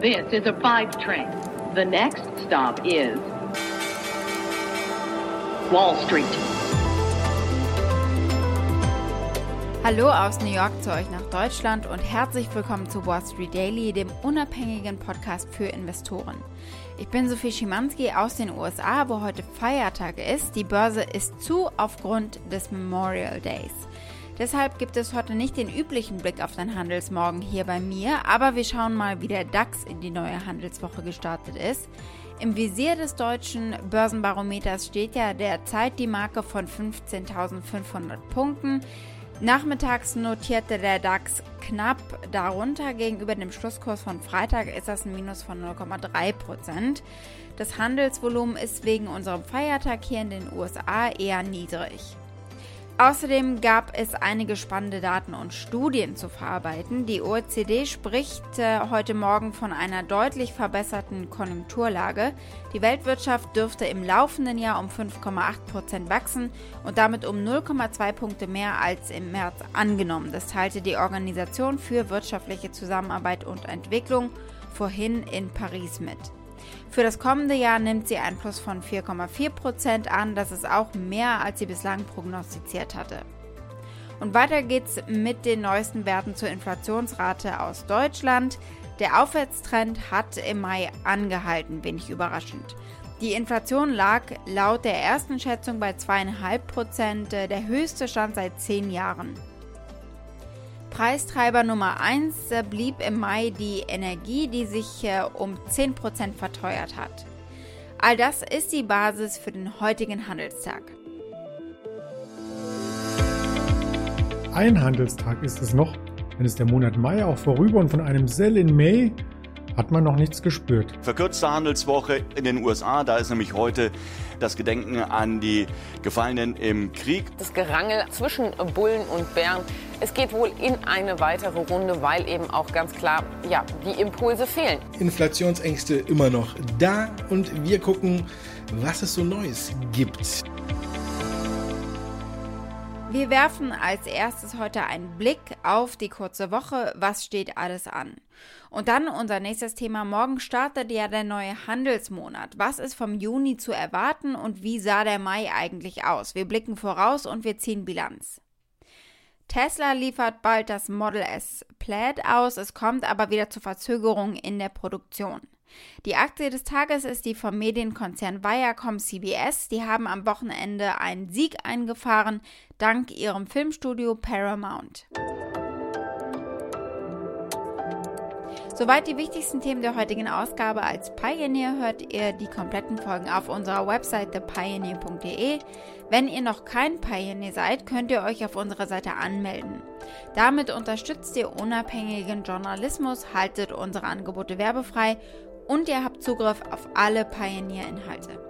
This is a five train. The next stop is Wall Street. Hallo aus New York zu euch nach Deutschland und herzlich willkommen zu Wall Street Daily, dem unabhängigen Podcast für Investoren. Ich bin Sophie Schimanski aus den USA, wo heute Feiertag ist. Die Börse ist zu aufgrund des Memorial Days. Deshalb gibt es heute nicht den üblichen Blick auf den Handelsmorgen hier bei mir, aber wir schauen mal, wie der DAX in die neue Handelswoche gestartet ist. Im Visier des deutschen Börsenbarometers steht ja derzeit die Marke von 15.500 Punkten. Nachmittags notierte der DAX knapp darunter. Gegenüber dem Schlusskurs von Freitag ist das ein Minus von 0,3 Prozent. Das Handelsvolumen ist wegen unserem Feiertag hier in den USA eher niedrig. Außerdem gab es einige spannende Daten und Studien zu verarbeiten. Die OECD spricht äh, heute Morgen von einer deutlich verbesserten Konjunkturlage. Die Weltwirtschaft dürfte im laufenden Jahr um 5,8 Prozent wachsen und damit um 0,2 Punkte mehr als im März angenommen. Das teilte die Organisation für wirtschaftliche Zusammenarbeit und Entwicklung vorhin in Paris mit. Für das kommende Jahr nimmt sie einen Plus von 4,4 Prozent an. Das ist auch mehr, als sie bislang prognostiziert hatte. Und weiter geht's mit den neuesten Werten zur Inflationsrate aus Deutschland. Der Aufwärtstrend hat im Mai angehalten, wenig überraschend. Die Inflation lag laut der ersten Schätzung bei 2,5 Prozent, der höchste Stand seit zehn Jahren. Preistreiber Nummer 1 äh, blieb im Mai die Energie, die sich äh, um 10% verteuert hat. All das ist die Basis für den heutigen Handelstag. Ein Handelstag ist es noch, dann ist der Monat Mai auch vorüber und von einem Sell in May hat man noch nichts gespürt. Verkürzte Handelswoche in den USA, da ist nämlich heute das Gedenken an die Gefallenen im Krieg. Das Gerangel zwischen Bullen und Bären, es geht wohl in eine weitere Runde, weil eben auch ganz klar, ja, die Impulse fehlen. Inflationsängste immer noch da und wir gucken, was es so Neues gibt. Wir werfen als erstes heute einen Blick auf die kurze Woche. Was steht alles an? Und dann unser nächstes Thema. Morgen startet ja der neue Handelsmonat. Was ist vom Juni zu erwarten und wie sah der Mai eigentlich aus? Wir blicken voraus und wir ziehen Bilanz. Tesla liefert bald das Model S Plaid aus. Es kommt aber wieder zu Verzögerungen in der Produktion. Die Aktie des Tages ist die vom Medienkonzern Viacom CBS. Die haben am Wochenende einen Sieg eingefahren, dank ihrem Filmstudio Paramount. Soweit die wichtigsten Themen der heutigen Ausgabe. Als Pioneer hört ihr die kompletten Folgen auf unserer Website thepioneer.de. Wenn ihr noch kein Pioneer seid, könnt ihr euch auf unserer Seite anmelden. Damit unterstützt ihr unabhängigen Journalismus, haltet unsere Angebote werbefrei und ihr habt Zugriff auf alle Pioneer-Inhalte.